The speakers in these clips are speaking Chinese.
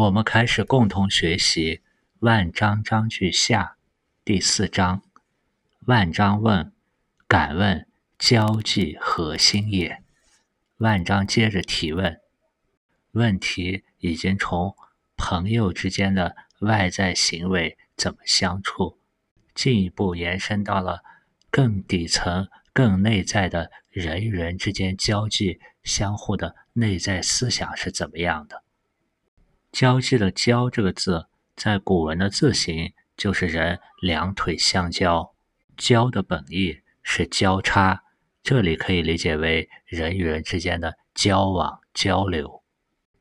我们开始共同学习《万章章句下》第四章。万章问：“敢问交际何心也？”万章接着提问，问题已经从朋友之间的外在行为怎么相处，进一步延伸到了更底层、更内在的人与人之间交际相互的内在思想是怎么样的。交际的“交”这个字，在古文的字形就是人两腿相交。交的本意是交叉，这里可以理解为人与人之间的交往交流。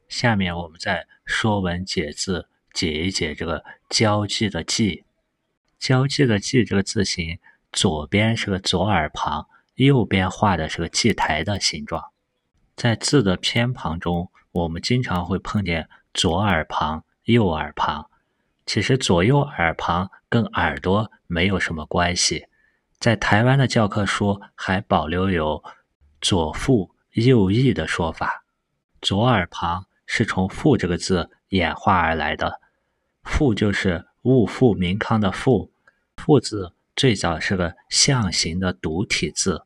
下面我们再说文解字，解一解这个“交际”的“际”。交际的“际”这个字形，左边是个左耳旁，右边画的是个祭台的形状。在字的偏旁中，我们经常会碰见。左耳旁，右耳旁，其实左右耳旁跟耳朵没有什么关系。在台湾的教科书还保留有左腹右翼的说法。左耳旁是从“腹”这个字演化而来的，“腹”就是物富民康的“富”。富字最早是个象形的独体字，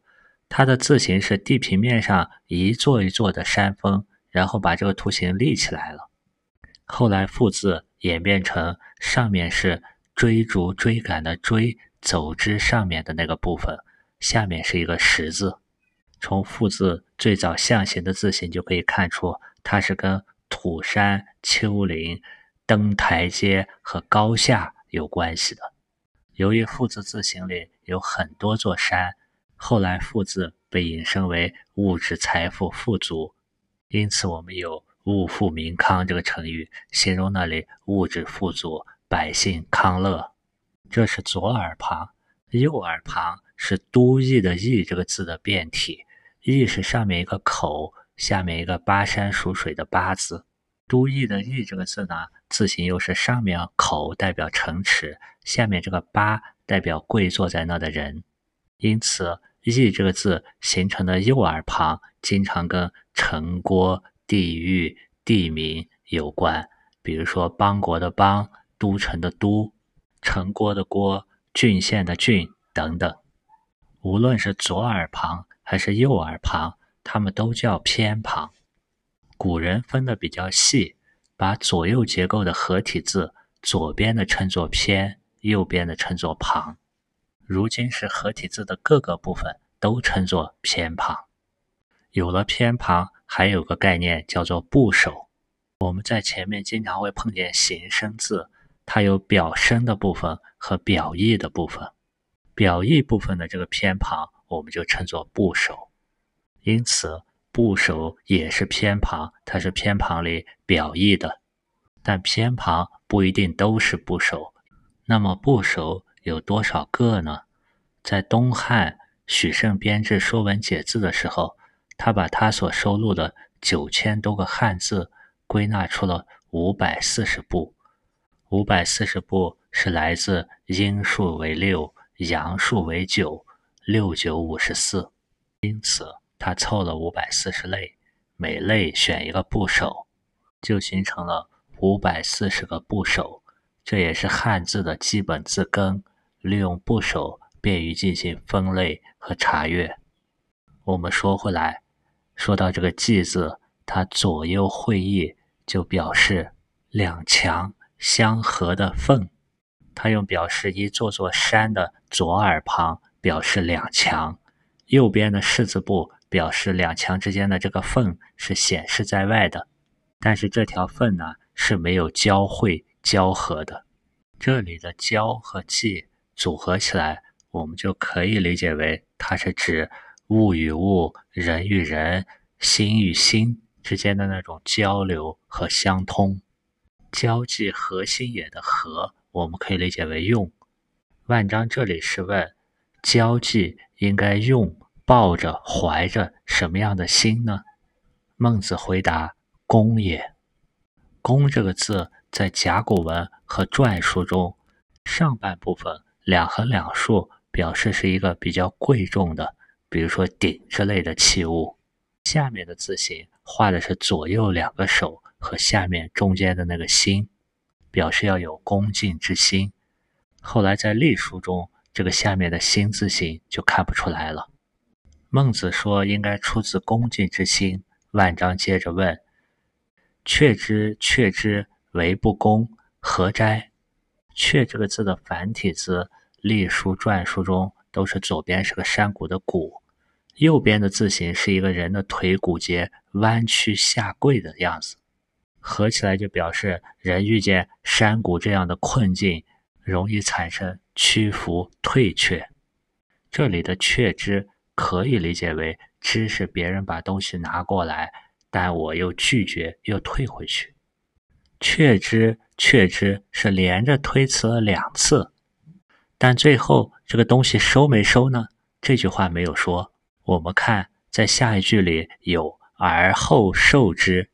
它的字形是地平面上一座一座的山峰，然后把这个图形立起来了。后来“复”字演变成上面是追逐、追赶的“追”，走之上面的那个部分，下面是一个“十”字。从“复”字最早象形的字形就可以看出，它是跟土山、丘陵、登台阶和高下有关系的。由于“复”字字形里有很多座山，后来“复”字被引申为物质财富富足，因此我们有。物富民康这个成语形容那里物质富足，百姓康乐。这是左耳旁，右耳旁是都邑的邑这个字的变体。邑是上面一个口，下面一个巴山蜀水的巴字。都邑的邑这个字呢，字形又是上面口代表城池，下面这个巴代表跪坐在那的人。因此，邑这个字形成的右耳旁，经常跟城郭。地域、地名有关，比如说邦国的邦、都城的都、城郭的郭、郡县的郡等等。无论是左耳旁还是右耳旁，它们都叫偏旁。古人分的比较细，把左右结构的合体字，左边的称作偏，右边的称作旁。如今是合体字的各个部分都称作偏旁。有了偏旁。还有个概念叫做部首，我们在前面经常会碰见形声字，它有表声的部分和表意的部分。表意部分的这个偏旁，我们就称作部首。因此，部首也是偏旁，它是偏旁里表意的。但偏旁不一定都是部首。那么部首有多少个呢？在东汉许慎编制《说文解字》的时候。他把他所收录的九千多个汉字归纳出了五百四十部，五百四十部是来自阴数为六，阳数为九，六九五十四，因此他凑了五百四十类，每类选一个部首，就形成了五百四十个部首。这也是汉字的基本字根，利用部首便于进行分类和查阅。我们说回来。说到这个“季”字，它左右会意，就表示两强相合的缝。它用表示一座座山的左耳旁，表示两强；右边的士字部，表示两强之间的这个缝是显示在外的。但是这条缝呢是没有交汇交合的。这里的“交”和“际”组合起来，我们就可以理解为它是指。物与物、人与人、心与心之间的那种交流和相通，交际核心也的和，我们可以理解为用。万章这里是问，交际应该用抱着、怀着什么样的心呢？孟子回答：公也。公这个字在甲骨文和篆书中，上半部分两横两竖，表示是一个比较贵重的。比如说鼎之类的器物，下面的字形画的是左右两个手和下面中间的那个心，表示要有恭敬之心。后来在隶书中，这个下面的心字形就看不出来了。孟子说应该出自恭敬之心。万章接着问：“却之，却之，为不恭，何哉？”“却”这个字的繁体字，隶书、篆书中都是左边是个山谷的谷，右边的字形是一个人的腿骨节弯曲下跪的样子，合起来就表示人遇见山谷这样的困境。容易产生屈服、退却。这里的“却之”可以理解为“知”是别人把东西拿过来，但我又拒绝，又退回去。“却之”“却之”是连着推辞了两次，但最后这个东西收没收呢？这句话没有说。我们看在下一句里有“而后受之”，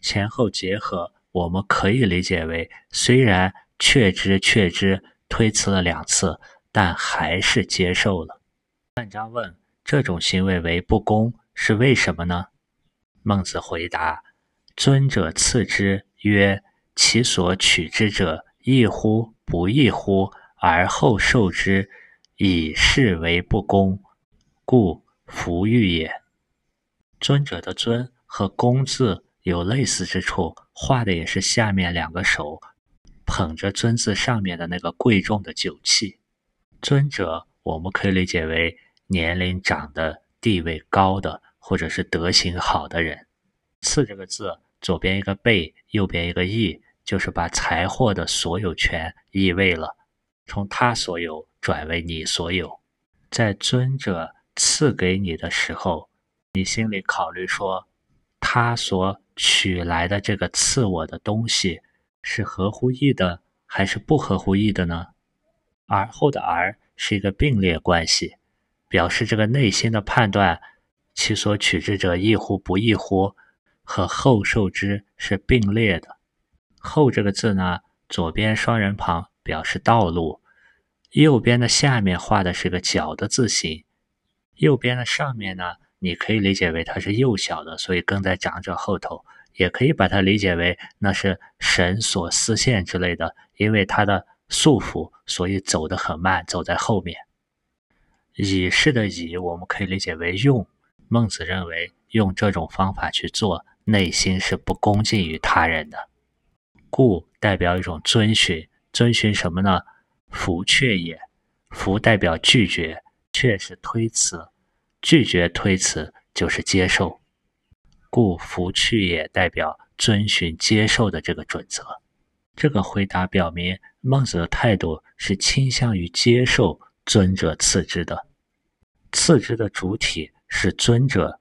前后结合，我们可以理解为虽然。确知确知，推辞了两次，但还是接受了。范章问：“这种行为为不公，是为什么呢？”孟子回答：“尊者次之，曰：‘其所取之者，义乎？不义乎？而后受之，以是为不公，故福玉也。’尊者的‘尊’和‘公’字有类似之处，画的也是下面两个手。”捧着尊字上面的那个贵重的酒器，尊者我们可以理解为年龄长的、地位高的，或者是德行好的人。赐这个字，左边一个贝，右边一个义，就是把财货的所有权易位了，从他所有转为你所有。在尊者赐给你的时候，你心里考虑说，他所取来的这个赐我的东西。是合乎意的还是不合乎意的呢？而后的而是一个并列关系，表示这个内心的判断，其所取之者亦乎不亦乎，和后受之是并列的。后这个字呢，左边双人旁表示道路，右边的下面画的是个脚的字形，右边的上面呢，你可以理解为它是幼小的，所以跟在长者后头。也可以把它理解为那是神所丝线之类的，因为它的束缚，所以走得很慢，走在后面。以是的以，我们可以理解为用。孟子认为用这种方法去做，内心是不恭敬于他人的。故代表一种遵循，遵循什么呢？弗却也。弗代表拒绝，却是推辞，拒绝推辞就是接受。故弗去也代表遵循接受的这个准则。这个回答表明孟子的态度是倾向于接受尊者赐之的。赐之的主体是尊者，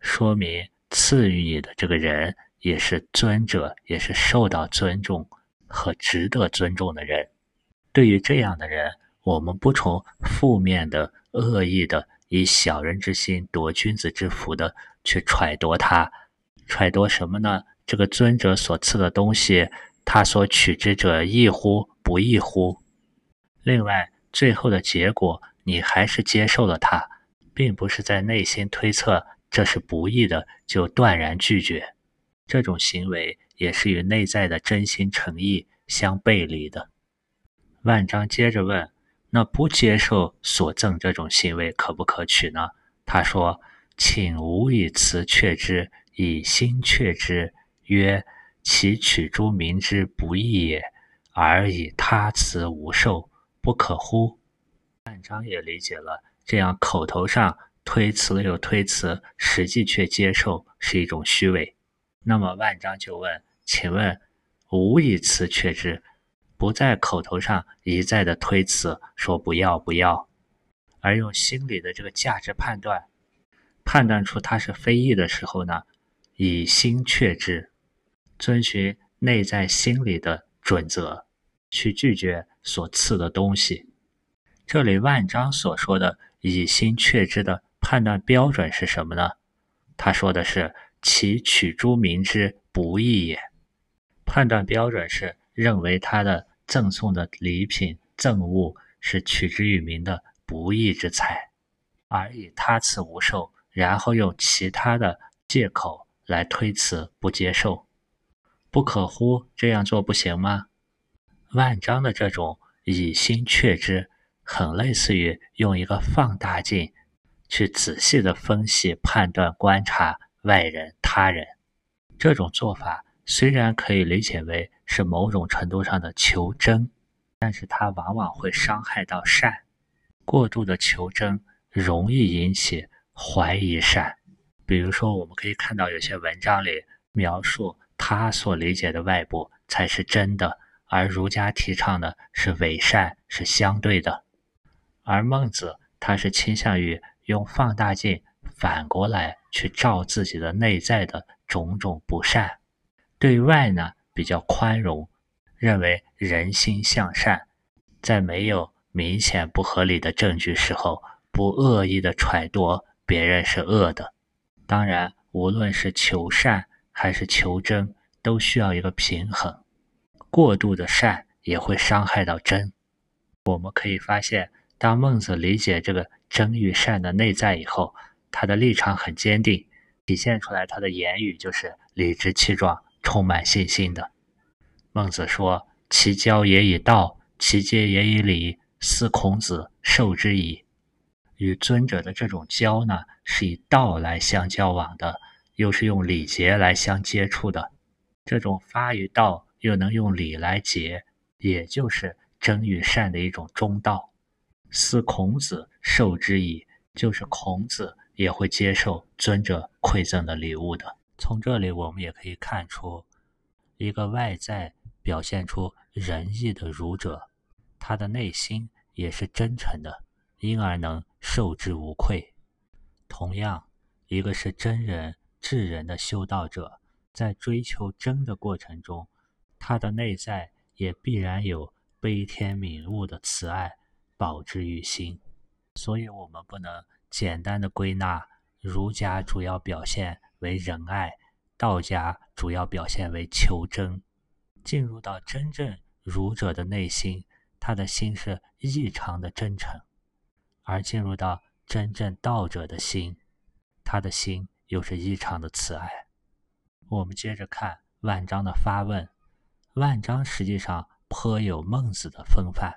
说明赐予你的这个人也是尊者，也是受到尊重和值得尊重的人。对于这样的人，我们不从负面的、恶意的。以小人之心夺君子之福的去揣度他，揣度什么呢？这个尊者所赐的东西，他所取之者义乎？不义乎？另外，最后的结果，你还是接受了他，并不是在内心推测这是不义的就断然拒绝。这种行为也是与内在的真心诚意相背离的。万章接着问。那不接受所赠这种行为可不可取呢？他说：“请吾以辞却之，以心却之。曰：其取诸民之不义也，而以他辞无受，不可乎？”万章也理解了，这样口头上推辞了又推辞，实际却接受是一种虚伪。那么万章就问：“请问吾以辞却之？”不在口头上一再的推辞，说不要不要，而用心里的这个价值判断，判断出它是非议的时候呢，以心确之，遵循内在心理的准则，去拒绝所赐的东西。这里万章所说的以心确之的判断标准是什么呢？他说的是其取诸民之不义也，判断标准是。认为他的赠送的礼品赠物是取之于民的不义之财，而以他此无受，然后用其他的借口来推辞不接受。不可乎？这样做不行吗？万章的这种以心确之，很类似于用一个放大镜去仔细的分析、判断、观察外人、他人。这种做法虽然可以理解为是某种程度上的求真，但是它往往会伤害到善。过度的求真容易引起怀疑善。比如说，我们可以看到有些文章里描述他所理解的外部才是真的，而儒家提倡的是伪善，是相对的。而孟子他是倾向于用放大镜反过来去照自己的内在的种种不善，对外呢比较宽容，认为人心向善，在没有明显不合理的证据时候，不恶意的揣度别人是恶的。当然，无论是求善还是求真，都需要一个平衡。过度的善也会伤害到真。我们可以发现，当孟子理解这个真与善的内在以后，他的立场很坚定，体现出来他的言语就是理直气壮、充满信心的。孟子说：“其交也以道，其戒也以礼，斯孔子受之矣。”与尊者的这种交呢，是以道来相交往的，又是用礼节来相接触的。这种发于道，又能用礼来结，也就是真与善的一种中道。思孔子受之矣，就是孔子也会接受尊者馈赠的礼物的。从这里我们也可以看出，一个外在表现出仁义的儒者，他的内心也是真诚的。因而能受之无愧。同样，一个是真人、智人的修道者，在追求真的过程中，他的内在也必然有悲天悯物的慈爱保之于心。所以，我们不能简单的归纳儒家主要表现为仁爱，道家主要表现为求真。进入到真正儒者的内心，他的心是异常的真诚。而进入到真正道者的心，他的心又是异常的慈爱。我们接着看万章的发问，万章实际上颇有孟子的风范。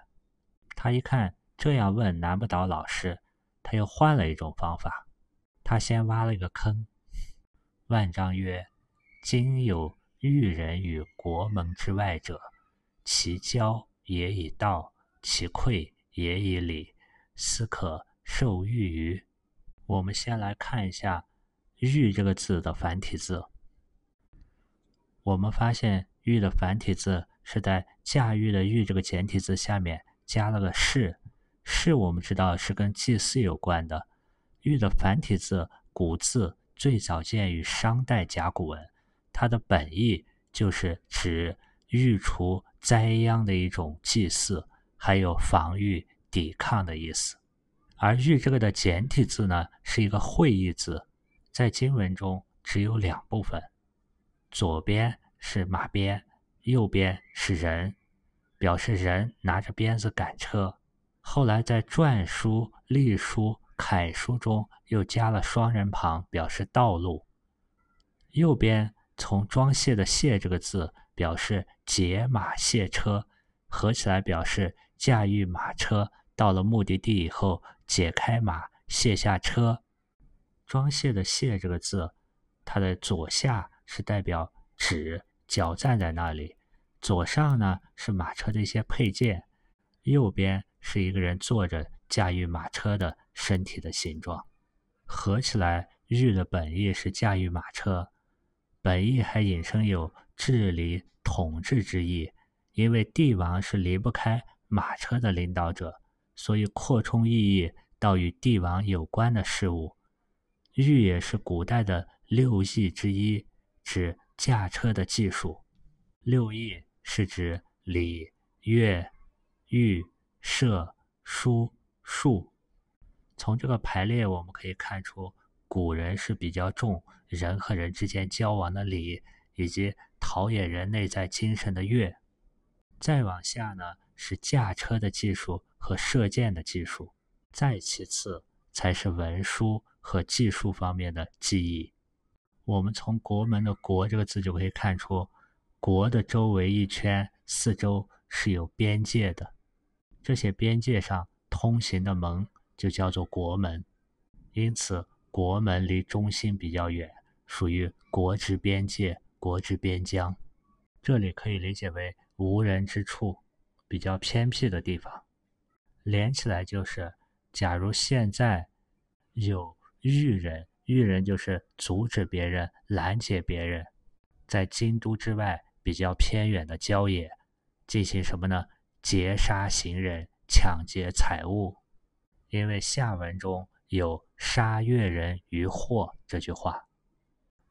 他一看这样问难不倒老师，他又换了一种方法。他先挖了一个坑。万章曰：“今有遇人于国门之外者，其交也以道，其馈也以礼。”斯可受欲于？我们先来看一下“玉”这个字的繁体字。我们发现“玉”的繁体字是在“驾驭”的“驭”这个简体字下面加了个“士”。士我们知道是跟祭祀有关的。“玉”的繁体字古字最早见于商代甲骨文，它的本意就是指御除灾殃的一种祭祀，还有防御。抵抗的意思，而“玉”这个的简体字呢，是一个会意字，在经文中只有两部分，左边是马鞭，右边是人，表示人拿着鞭子赶车。后来在篆书、隶书、楷书中又加了双人旁，表示道路。右边从装卸的“卸”这个字，表示解马卸车，合起来表示驾驭马车。到了目的地以后，解开马，卸下车。装卸的“卸”这个字，它的左下是代表指脚站在那里，左上呢是马车的一些配件，右边是一个人坐着驾驭马车的身体的形状。合起来，“御”的本意是驾驭马车，本意还引申有治理、统治之意，因为帝王是离不开马车的领导者。所以扩充意义到与帝王有关的事物，御也是古代的六艺之一，指驾车的技术。六艺是指礼、乐、御、射、书、数。从这个排列，我们可以看出，古人是比较重人和人之间交往的礼，以及陶冶人内在精神的乐。再往下呢，是驾车的技术。和射箭的技术，再其次才是文书和技术方面的技艺。我们从“国门”的“国”这个字就可以看出，国的周围一圈四周是有边界的，这些边界上通行的门就叫做国门，因此国门离中心比较远，属于国之边界、国之边疆。这里可以理解为无人之处，比较偏僻的地方。连起来就是，假如现在有豫人，豫人就是阻止别人、拦截别人，在京都之外比较偏远的郊野进行什么呢？劫杀行人、抢劫财物。因为下文中有“杀越人于祸”这句话，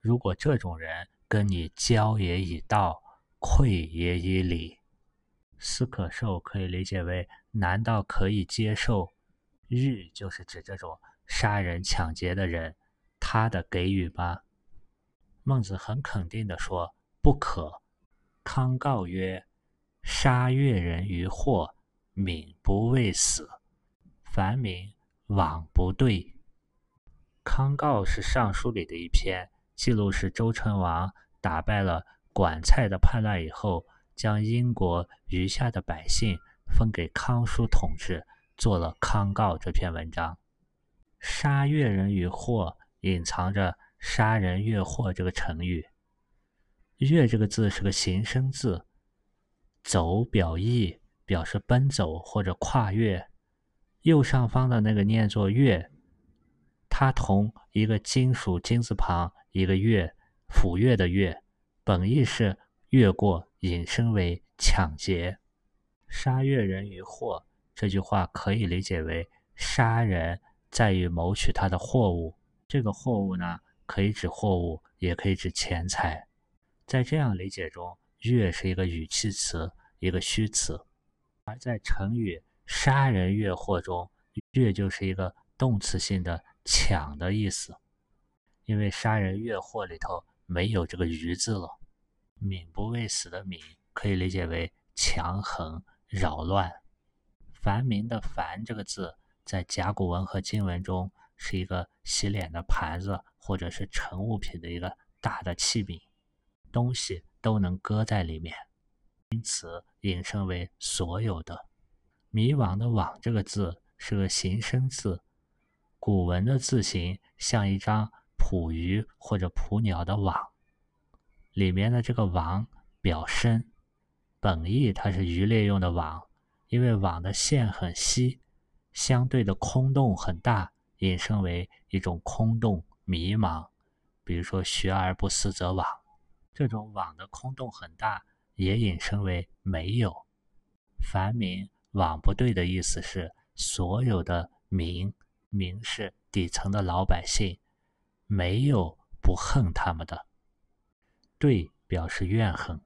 如果这种人跟你交也以道。愧也以礼，斯可受可以理解为：难道可以接受？欲就是指这种杀人抢劫的人，他的给予吗？孟子很肯定地说：不可。康告曰：杀越人于祸，民不畏死，凡名网不对。康告是尚书里的一篇记录，是周成王打败了。管蔡的叛乱以后，将英国余下的百姓分给康叔统治，做了《康告》这篇文章。杀越人于祸，隐藏着“杀人越祸”这个成语。越这个字是个形声字，走表意，表示奔走或者跨越。右上方的那个念作越，它同一个金属金字旁一个越，斧月的月。本意是越过，引申为抢劫、杀越人于货。这句话可以理解为杀人在于谋取他的货物。这个货物呢，可以指货物，也可以指钱财。在这样理解中，越是一个语气词，一个虚词。而在成语“杀人越货”中，越就是一个动词性的抢的意思。因为“杀人越货”里头没有这个“鱼”字了。民不畏死的民可以理解为强横扰乱。凡民的凡这个字，在甲骨文和金文中是一个洗脸的盘子，或者是盛物品的一个大的器皿，东西都能搁在里面，因此引申为所有的。迷惘的惘这个字是个形声字，古文的字形像一张捕鱼或者捕鸟的网。里面的这个网表深，本意它是渔猎用的网，因为网的线很细，相对的空洞很大，引申为一种空洞迷茫。比如说“学而不思则罔”，这种网的空洞很大，也引申为没有。凡民网不对的意思是所有的民，民是底层的老百姓，没有不恨他们的。对表示怨恨，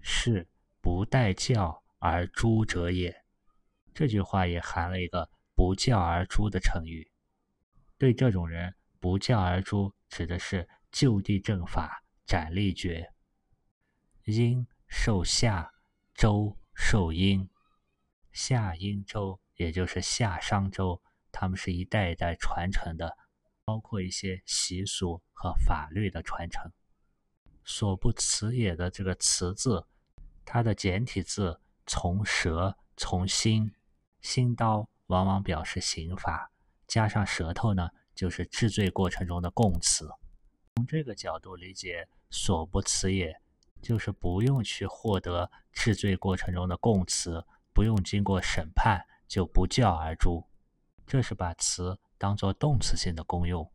是不待教而诛者也。这句话也含了一个不教而诛的成语。对这种人不教而诛，指的是就地正法，斩立决。殷受夏，周受殷。夏殷周，也就是夏商周，他们是一代一代传承的，包括一些习俗和法律的传承。所不辞也的这个“辞”字，它的简体字从舌从心，心刀往往表示刑罚，加上舌头呢，就是治罪过程中的供词。从这个角度理解，“所不辞也”，就是不用去获得治罪过程中的供词，不用经过审判就不教而诛。这是把“词”当做动词性的功用，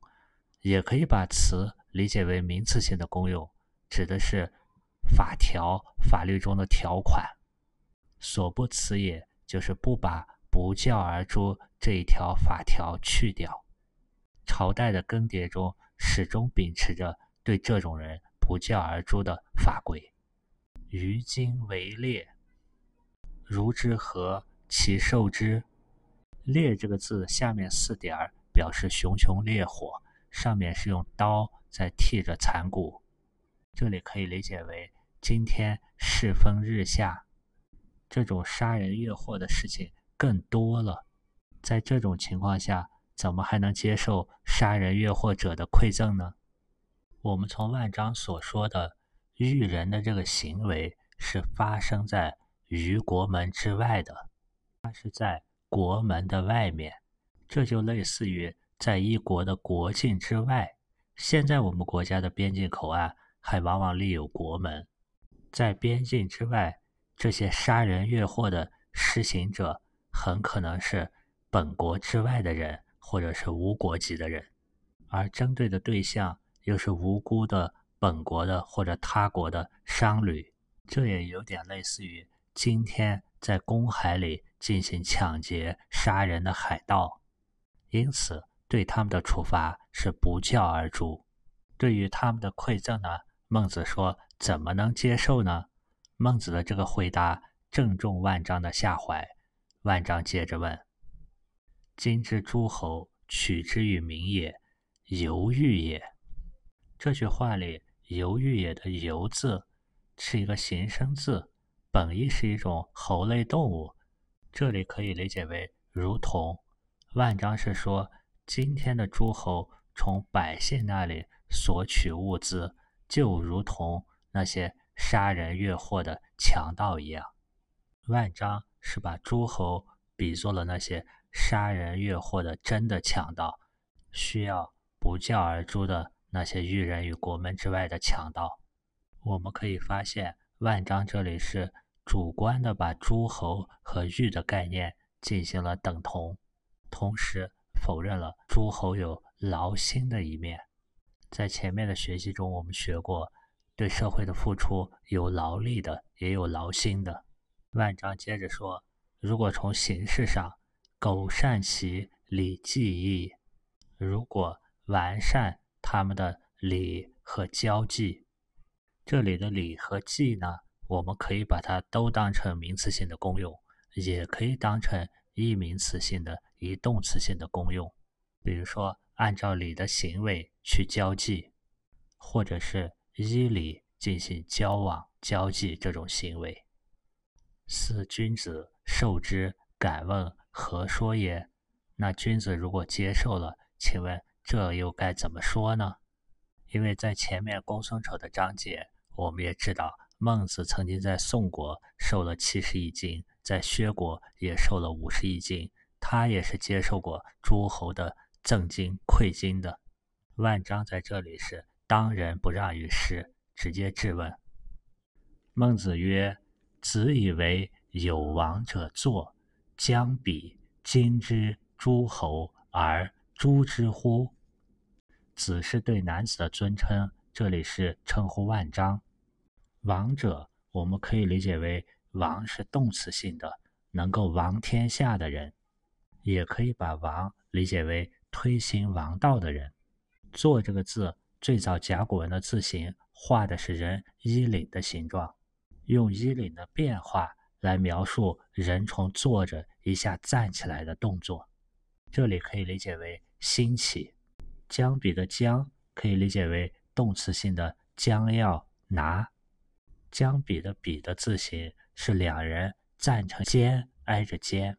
也可以把“词”理解为名词性的功用。指的是法条、法律中的条款，所不辞也，就是不把不教而诛这一条法条去掉。朝代的更迭中，始终秉持着对这种人不教而诛的法规。于今为烈，如之何其受之？烈这个字下面四点儿表示熊熊烈火，上面是用刀在剔着残骨。这里可以理解为，今天世风日下，这种杀人越货的事情更多了。在这种情况下，怎么还能接受杀人越货者的馈赠呢？我们从万章所说的育人的这个行为是发生在于国门之外的，它是在国门的外面，这就类似于在一国的国境之外。现在我们国家的边境口岸还往往立有国门，在边境之外，这些杀人越货的施行者很可能是本国之外的人，或者是无国籍的人，而针对的对象又是无辜的本国的或者他国的商旅，这也有点类似于今天在公海里进行抢劫、杀人的海盗，因此。对他们的处罚是不教而诛。对于他们的馈赠呢，孟子说：“怎么能接受呢？”孟子的这个回答正中万章的下怀。万章接着问：“今之诸侯取之于民也，犹豫也。”这句话里“犹豫也”的“犹”字是一个形声字，本意是一种猴类动物，这里可以理解为如同。万章是说。今天的诸侯从百姓那里索取物资，就如同那些杀人越货的强盗一样。万章是把诸侯比作了那些杀人越货的真的强盗，需要不教而诛的那些育人于国门之外的强盗。我们可以发现，万章这里是主观的把诸侯和玉的概念进行了等同，同时。否认了诸侯有劳心的一面，在前面的学习中，我们学过，对社会的付出有劳力的，也有劳心的。万章接着说，如果从形式上，苟善其礼记义，如果完善他们的礼和交际，这里的礼和祭呢，我们可以把它都当成名词性的功用，也可以当成。一名词性的，一动词性的功用，比如说按照礼的行为去交际，或者是依礼进行交往、交际这种行为。四君子受之，敢问何说也？那君子如果接受了，请问这又该怎么说呢？因为在前面公孙丑的章节，我们也知道孟子曾经在宋国受了七十一斤。在薛国也受了五十亿金，他也是接受过诸侯的赠金馈金的。万章在这里是当仁不让于师，直接质问。孟子曰：“子以为有王者坐，将比今之诸侯而诛之乎？”子是对男子的尊称，这里是称呼万章。王者，我们可以理解为。王是动词性的，能够王天下的人，也可以把王理解为推行王道的人。坐这个字，最早甲骨文的字形画的是人衣领的形状，用衣领的变化来描述人从坐着一下站起来的动作。这里可以理解为兴起。将笔的将可以理解为动词性的将要拿。将比的比的字形。是两人站成肩挨着肩，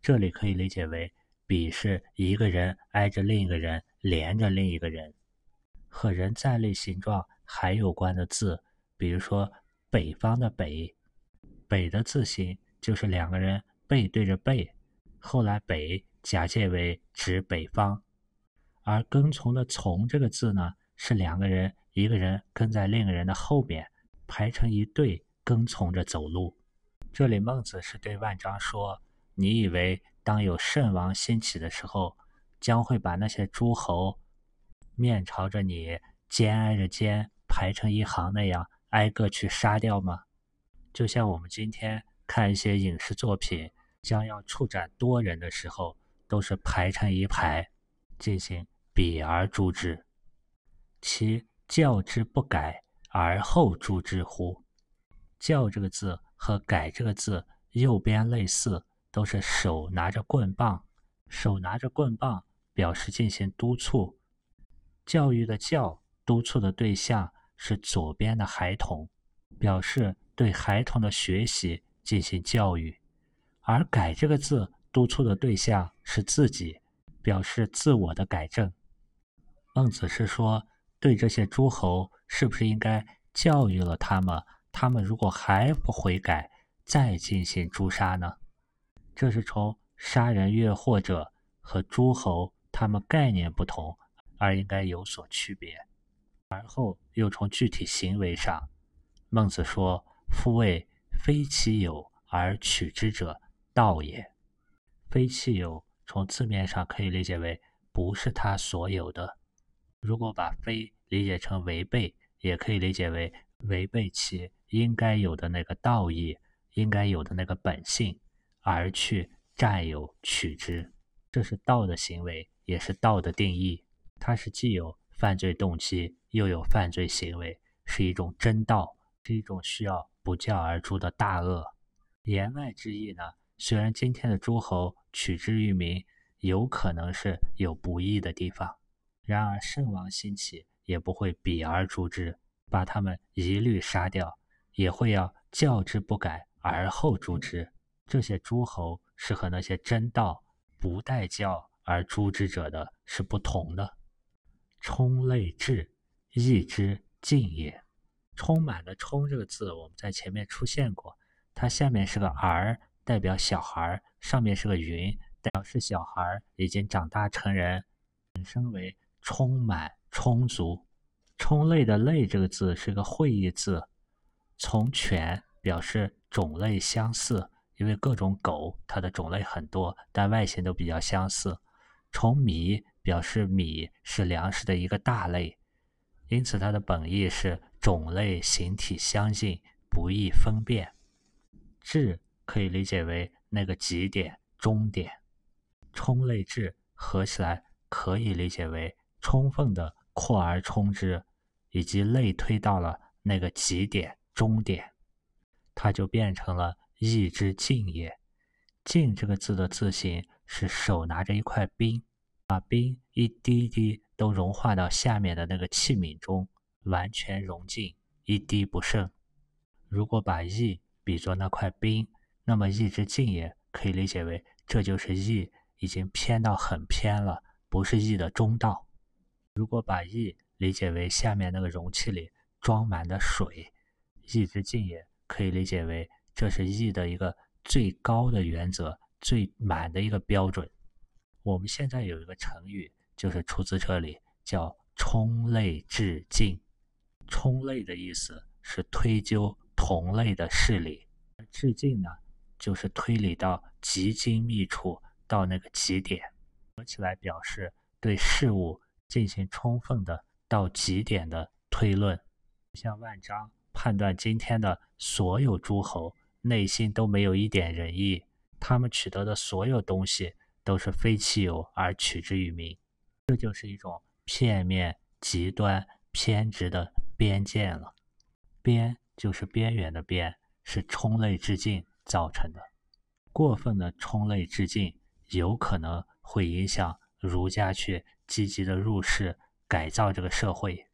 这里可以理解为比是一个人挨着另一个人，连着另一个人。和人站立形状还有关的字，比如说北方的北，北的字形就是两个人背对着背，后来北假借为指北方。而跟从的从这个字呢，是两个人，一个人跟在另一个人的后面，排成一队。跟从着走路，这里孟子是对万章说：“你以为当有圣王兴起的时候，将会把那些诸侯面朝着你，肩挨着肩排成一行那样挨个去杀掉吗？就像我们今天看一些影视作品，将要处斩多人的时候，都是排成一排进行比而诛之，其教之不改而后诛之乎？”教这个字和改这个字右边类似，都是手拿着棍棒，手拿着棍棒表示进行督促。教育的教，督促的对象是左边的孩童，表示对孩童的学习进行教育。而改这个字，督促的对象是自己，表示自我的改正。孟子是说，对这些诸侯，是不是应该教育了他们，他们如果还不悔改，再进行诛杀呢？这是从杀人越货者和诸侯他们概念不同而应该有所区别。而后又从具体行为上，孟子说：“夫谓非其有而取之者，道也。”非其有从字面上可以理解为不是他所有的。如果把非理解成违背，也可以理解为违背其应该有的那个道义，应该有的那个本性，而去占有取之。这是道的行为，也是道的定义。它是既有犯罪动机，又有犯罪行为，是一种真道，是一种需要不教而诛的大恶。言外之意呢？虽然今天的诸侯取之于民，有可能是有不义的地方，然而圣王兴起，也不会比而诛之，把他们一律杀掉，也会要教之不改而后诛之。这些诸侯是和那些真道不待教而诛之者的是不同的。充类至，义之尽也。充满的“充”这个字，我们在前面出现过，它下面是个儿。代表小孩，上面是个云，表示小孩已经长大成人，引申为充满、充足。充类的类这个字是个会意字，从犬表示种类相似，因为各种狗它的种类很多，但外形都比较相似。从米表示米是粮食的一个大类，因此它的本意是种类形体相近，不易分辨。质。可以理解为那个极点、终点，充类质合起来可以理解为充分的扩而充之，以及类推到了那个极点、终点，它就变成了意之尽也。尽这个字的字形是手拿着一块冰，把冰一滴滴都融化到下面的那个器皿中，完全融尽，一滴不剩。如果把意比作那块冰，那么意之尽也可以理解为，这就是意已经偏到很偏了，不是意的中道。如果把意理解为下面那个容器里装满的水，意之尽也可以理解为，这是意的一个最高的原则，最满的一个标准。我们现在有一个成语，就是出自这里，叫充类至尽。充类的意思是推究同类的事理，而至尽呢？就是推理到极精密处，到那个极点，合起来表示对事物进行充分的到极点的推论。像万章判断今天的所有诸侯内心都没有一点仁义，他们取得的所有东西都是非其有而取之于民，这就是一种片面、极端、偏执的边见了。边就是边缘的边，是充类之境。造成的过分的充类致敬，有可能会影响儒家去积极的入世改造这个社会。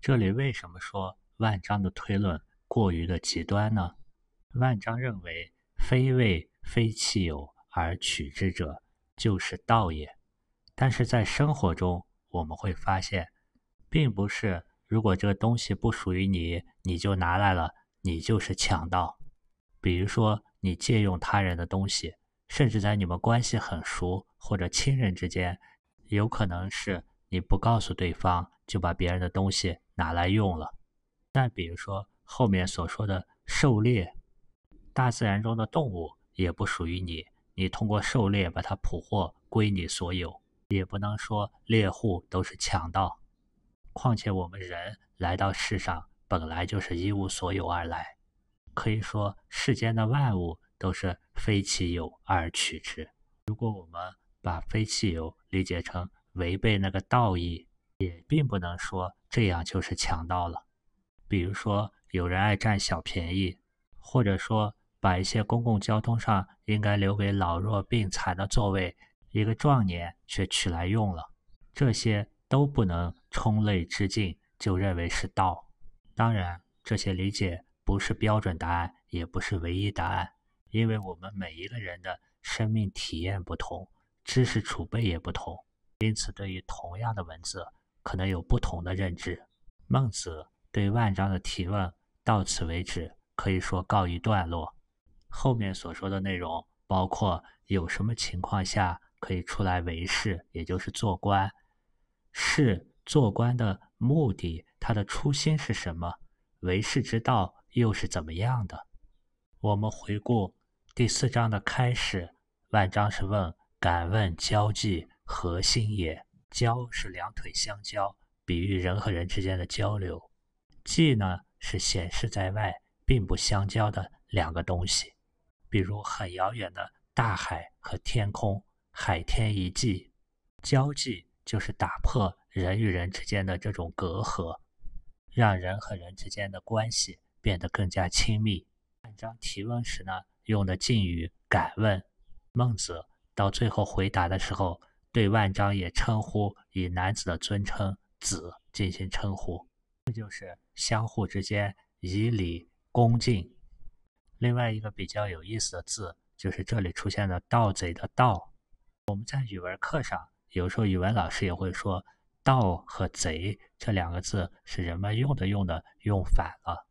这里为什么说万章的推论过于的极端呢？万章认为，非为非其有而取之者，就是道也。但是在生活中，我们会发现，并不是如果这个东西不属于你，你就拿来了，你就是强盗。比如说。你借用他人的东西，甚至在你们关系很熟或者亲人之间，有可能是你不告诉对方就把别人的东西拿来用了。再比如说后面所说的狩猎，大自然中的动物也不属于你，你通过狩猎把它捕获归你所有，也不能说猎户都是强盗。况且我们人来到世上本来就是一无所有而来。可以说，世间的万物都是非其有而取之。如果我们把非汽油理解成违背那个道义，也并不能说这样就是强盗了。比如说，有人爱占小便宜，或者说把一些公共交通上应该留给老弱病残的座位，一个壮年却取来用了，这些都不能充类之境就认为是道。当然，这些理解。不是标准答案，也不是唯一答案，因为我们每一个人的生命体验不同，知识储备也不同，因此对于同样的文字，可能有不同的认知。孟子对万章的提问到此为止，可以说告一段落。后面所说的内容包括有什么情况下可以出来为士，也就是做官，是做官的目的，他的初心是什么？为士之道又是怎么样的？我们回顾第四章的开始，万章是问：“敢问交际何心也？”交是两腿相交，比喻人和人之间的交流；际呢是显示在外，并不相交的两个东西，比如很遥远的大海和天空，海天一际。交际就是打破人与人之间的这种隔阂。让人和人之间的关系变得更加亲密。万章提问时呢，用的敬语“敢问”。孟子到最后回答的时候，对万章也称呼以男子的尊称“子”进行称呼，这就是相互之间以礼恭敬。另外一个比较有意思的字，就是这里出现的“盗贼”的“盗”。我们在语文课上，有时候语文老师也会说。盗和贼这两个字是人们用的用的用反了，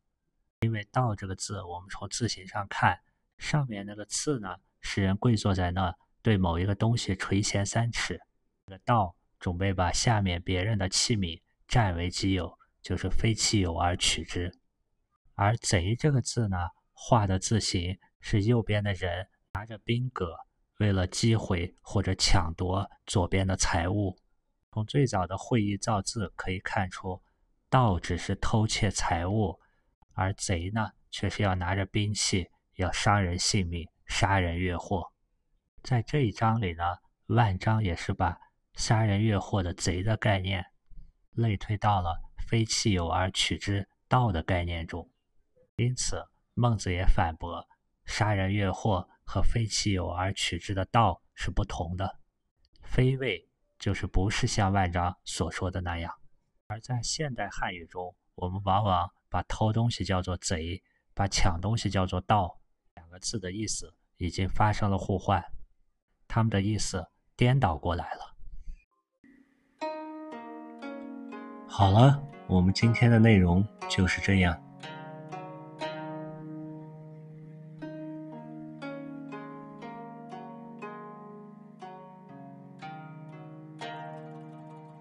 因为盗这个字，我们从字形上看，上面那个刺呢，是人跪坐在那，对某一个东西垂涎三尺。这个盗准备把下面别人的器皿占为己有，就是非其有而取之。而贼这个字呢，画的字形是右边的人拿着兵戈，为了击毁或者抢夺左边的财物。从最早的会意造字可以看出，盗只是偷窃财物，而贼呢，却是要拿着兵器，要伤人性命，杀人越货。在这一章里呢，万章也是把杀人越货的贼的概念类推到了非弃有而取之盗的概念中。因此，孟子也反驳，杀人越货和非弃有而取之的盗是不同的，非谓。就是不是像万章所说的那样，而在现代汉语中，我们往往把偷东西叫做贼，把抢东西叫做盗，两个字的意思已经发生了互换，他们的意思颠倒过来了。好了，我们今天的内容就是这样。